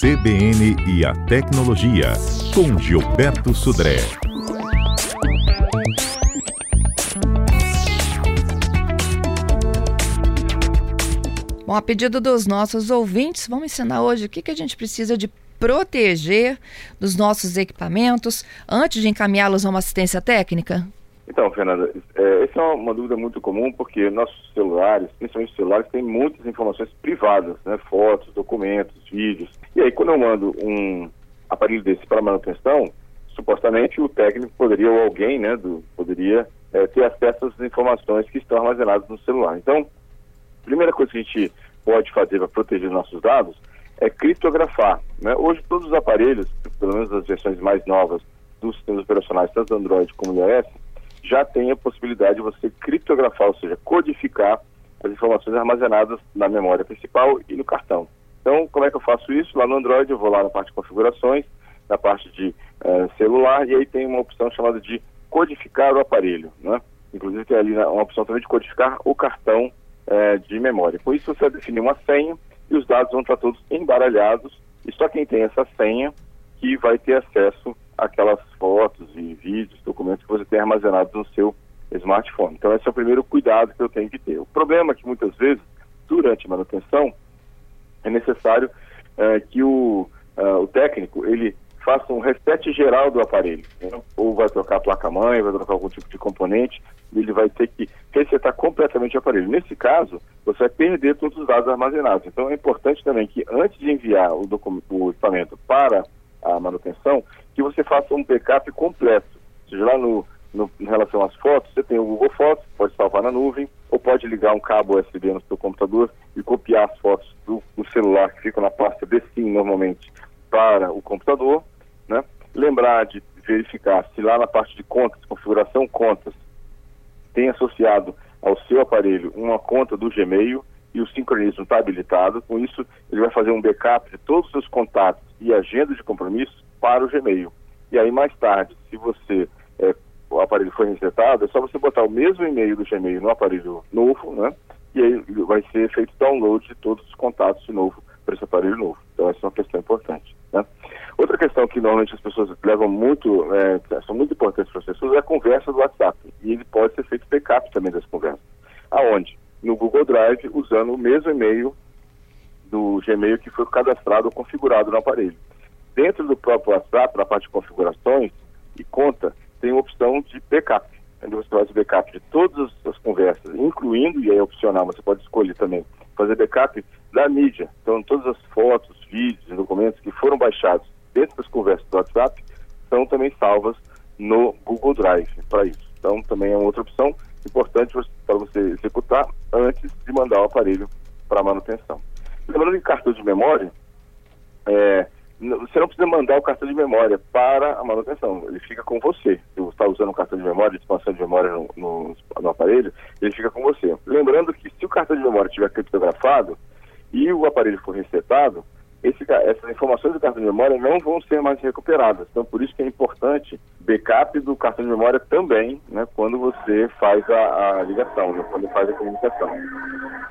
CBN e a Tecnologia, com Gilberto Sudré. Bom, a pedido dos nossos ouvintes, vamos ensinar hoje o que, que a gente precisa de proteger dos nossos equipamentos antes de encaminhá-los a uma assistência técnica? Então, Fernanda, é, essa é uma dúvida muito comum porque nossos celulares, principalmente os celulares, têm muitas informações privadas, né? Fotos, documentos, vídeos. E aí, quando eu mando um aparelho desse para manutenção, supostamente o técnico poderia, ou alguém, né, do, poderia é, ter acesso às informações que estão armazenadas no celular. Então, primeira coisa que a gente pode fazer para proteger nossos dados é criptografar. Né? Hoje, todos os aparelhos, pelo menos as versões mais novas dos sistemas operacionais, tanto Android como iOS, já têm a possibilidade de você criptografar, ou seja, codificar as informações armazenadas na memória principal e no cartão. Então, como é que eu faço isso? Lá no Android, eu vou lá na parte de configurações, na parte de uh, celular, e aí tem uma opção chamada de codificar o aparelho. Né? Inclusive, tem ali uma opção também de codificar o cartão é, de memória. Com isso, você vai definir uma senha e os dados vão estar todos embaralhados e só quem tem essa senha que vai ter acesso àquelas fotos e vídeos, documentos que você tem armazenados no seu smartphone. Então, esse é o primeiro cuidado que eu tenho que ter. O problema é que muitas vezes, durante a manutenção, é necessário é, que o, uh, o técnico ele faça um reset geral do aparelho. Né? Ou vai trocar a placa-mãe, vai trocar algum tipo de componente, ele vai ter que resetar completamente o aparelho. Nesse caso, você vai perder todos os dados armazenados. Então é importante também que antes de enviar o, o equipamento para a manutenção, que você faça um backup completo. Ou seja, lá no, no, em relação às fotos, você tem o Google Fotos, pode salvar na nuvem, ou pode ligar um cabo USB no seu computador e copiar as fotos do, do celular que ficam na pasta de sim normalmente para o computador né? Lembrar de verificar se lá na parte de contas, configuração contas, tem associado ao seu aparelho uma conta do Gmail e o sincronismo está habilitado. Com isso, ele vai fazer um backup de todos os seus contatos e agenda de compromisso para o Gmail. E aí, mais tarde, se você é, o aparelho foi resetado, é só você botar o mesmo e-mail do Gmail no aparelho novo, né? E aí vai ser feito download de todos os contatos de novo para esse aparelho novo. Então, essa é uma questão importante. Né? Outra questão que normalmente as pessoas levam muito, é, são muito importantes para as pessoas, é a conversa do WhatsApp. E ele pode ser feito backup também das conversas. Aonde? No Google Drive, usando o mesmo e-mail do Gmail que foi cadastrado ou configurado no aparelho. Dentro do próprio WhatsApp, na parte de configurações e conta, tem uma opção de backup. Onde você faz o backup de todas as conversas, incluindo, e é opcional, você pode escolher também, fazer backup da mídia. Então, todas as fotos, vídeos documentos que foram baixados dentro das conversas do WhatsApp são também salvas no Google Drive para isso. Então, também é uma outra opção importante para você executar antes de mandar o aparelho para manutenção. Lembrando que cartão de memória, é, você não precisa mandar o cartão de memória para a manutenção, ele fica com você. Se você está usando um cartão de memória, de expansão de memória no, no, no, aparelho, ele fica com você. Lembrando que se o cartão de memória estiver criptografado e o aparelho for resetado, esse, essas informações do cartão de memória não vão ser mais recuperadas. Então, por isso que é importante backup do cartão de memória também, né, quando você faz a, a ligação, né, quando faz a comunicação.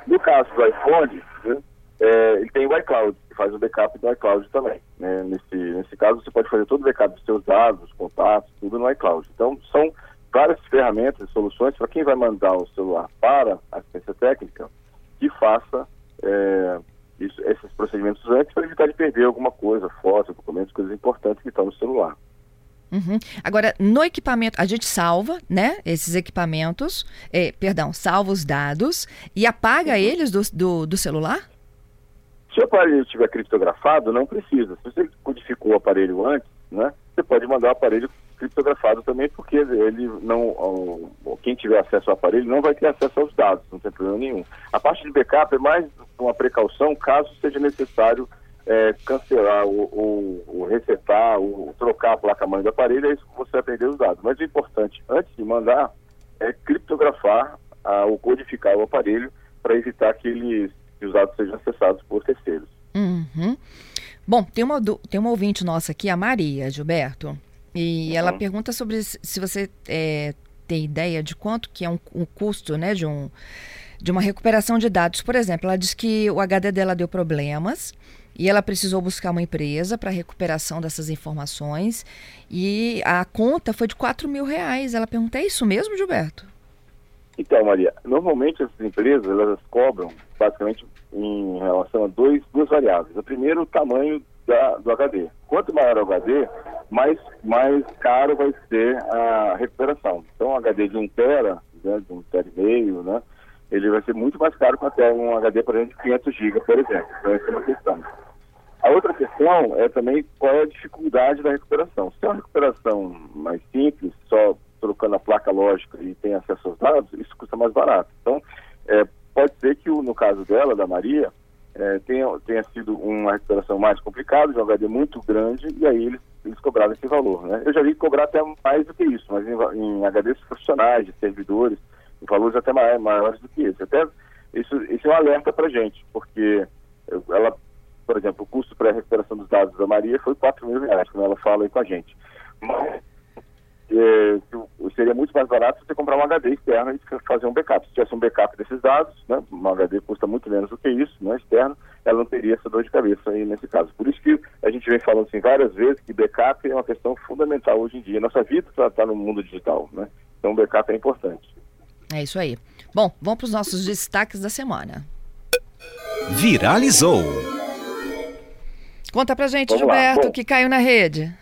No caso do iPhone, né, é, ele tem o iCloud, que faz o backup do iCloud também. Né? Nesse, nesse caso, você pode fazer todo o backup dos seus dados, contatos, tudo no iCloud. Então, são várias ferramentas e soluções para quem vai mandar o celular para a assistência técnica que faça é, isso, esses procedimentos antes para evitar de perder alguma coisa, fotos, documentos, coisas importantes que estão no celular. Uhum. Agora, no equipamento, a gente salva, né, esses equipamentos, é, perdão, salva os dados e apaga uhum. eles do, do, do, celular? Se o aparelho estiver criptografado, não precisa. Se você codificou o aparelho antes, né, você pode mandar o aparelho criptografado também, porque ele não, quem tiver acesso ao aparelho não vai ter acesso aos dados, não tem problema nenhum. A parte de backup é mais uma precaução caso seja necessário é, cancelar ou, ou, resetar ou trocar a placa-mãe do aparelho, é isso que você vai perder os dados. Mas o importante, antes de mandar, é criptografar a, ou codificar o aparelho para evitar que, eles, que os dados sejam acessados por terceiros. Uhum. Bom, tem uma, tem uma ouvinte nossa aqui, a Maria, Gilberto. E uhum. ela pergunta sobre se você é, tem ideia de quanto que é um, um, custo né, de, um, de uma recuperação de dados. Por exemplo, ela diz que o HD dela deu problemas e ela precisou buscar uma empresa para recuperação dessas informações e a conta foi de 4 mil reais. Ela pergunta, é isso mesmo, Gilberto? Então, Maria, normalmente essas empresas elas cobram basicamente em relação a dois, duas variáveis. A primeira, o tamanho da, do HD. Quanto maior o HD, mais, mais caro vai ser a recuperação. Então, um HD de 1 tera, né, de 1 tera e meio, né, ele vai ser muito mais caro que até um HD, por exemplo, de 500 GB, por exemplo. Então, essa é uma questão. A outra questão é também qual é a dificuldade da recuperação. Se é uma recuperação mais simples, só trocando a placa lógica e tem acesso aos dados, isso custa mais barato. Então, é, pode ser que no caso dela, da Maria, é, tenha, tenha sido uma recuperação mais complicada, de um HD muito grande, e aí eles, eles cobraram esse valor. Né? Eu já vi cobrar até mais do que isso, mas em, em HDs profissionais, de servidores, valores até maiores, maiores do que esse. Até isso, isso é um alerta para gente, porque ela, por exemplo, o custo para a recuperação dos dados da Maria foi 4 mil reais, como ela fala aí com a gente. Mas é, seria muito mais barato você comprar um HD externo e fazer um backup. Se tivesse um backup desses dados, né, um HD custa muito menos do que isso, né, externo, ela não teria essa dor de cabeça aí nesse caso. Por isso que a gente vem falando assim várias vezes que backup é uma questão fundamental hoje em dia. Nossa vida está tá no mundo digital, né? Então backup é importante. É isso aí. Bom, vamos para os nossos destaques da semana. Viralizou. Conta pra gente, vamos Gilberto, o que caiu na rede.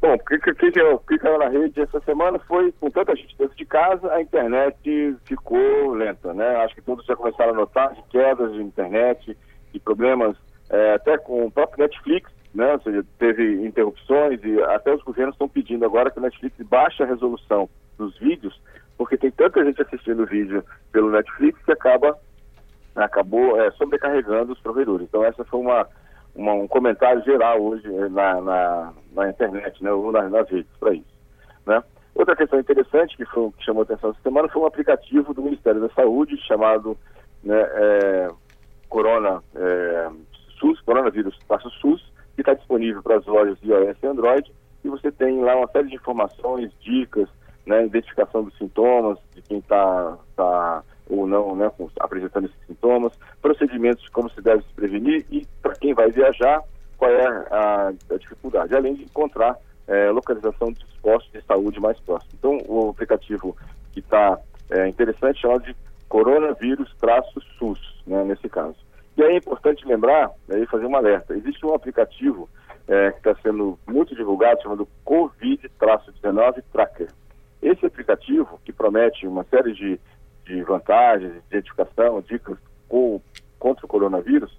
Bom, o que, que, que, caiu na rede essa semana foi, com tanta gente dentro de casa, a internet ficou lenta, né? Acho que todos já começaram a notar de quedas de internet, e problemas é, até com o próprio Netflix, né? Ou seja, teve interrupções e até os governos estão pedindo agora que o Netflix baixe a resolução dos vídeos, porque tem tanta gente assistindo vídeo pelo Netflix que acaba acabou é, sobrecarregando os provedores. Então essa foi uma uma, um comentário geral hoje eh, na, na, na internet, né, ou nas, nas redes para isso. Né? Outra questão interessante que, foi, que chamou atenção essa semana foi um aplicativo do Ministério da Saúde chamado né, é, Corona é, SUS, Coronavírus SUS, que está disponível para as lojas iOS e Android, e você tem lá uma série de informações, dicas, né, identificação dos sintomas, de quem está tá, ou não né, apresentando esses sintomas, procedimentos como se deve se prevenir e para quem vai viajar, qual é a, a dificuldade, além de encontrar é, localização dos postos de saúde mais próximos. Então, o aplicativo que está é, interessante chama de coronavírus-SUS, né, nesse caso. E aí é importante lembrar, aí fazer um alerta, existe um aplicativo é, que está sendo muito divulgado, chamado Covid-19 Tracker. Esse aplicativo, que promete uma série de de vantagens, de identificação, dicas com, contra o coronavírus,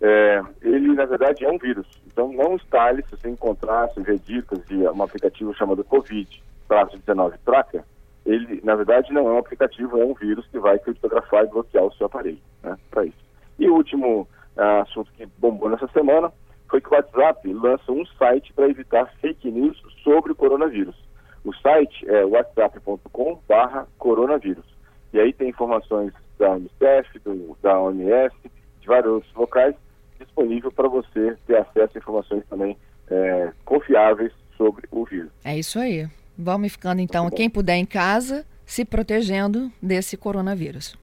é, ele na verdade é um vírus. Então não instale, se você encontrar, se ver dicas de um aplicativo chamado Covid-19 Tracker, ele na verdade não é um aplicativo, é um vírus que vai criptografar e bloquear o seu aparelho, né, para isso. E o último uh, assunto que bombou nessa semana foi que o WhatsApp lança um site para evitar fake news sobre o coronavírus. O site é whatsapp.com/coronavírus. E aí tem informações da Unicef, do, da OMS, de vários outros locais, disponível para você ter acesso a informações também é, confiáveis sobre o vírus. É isso aí. Vamos ficando então, quem puder em casa, se protegendo desse coronavírus.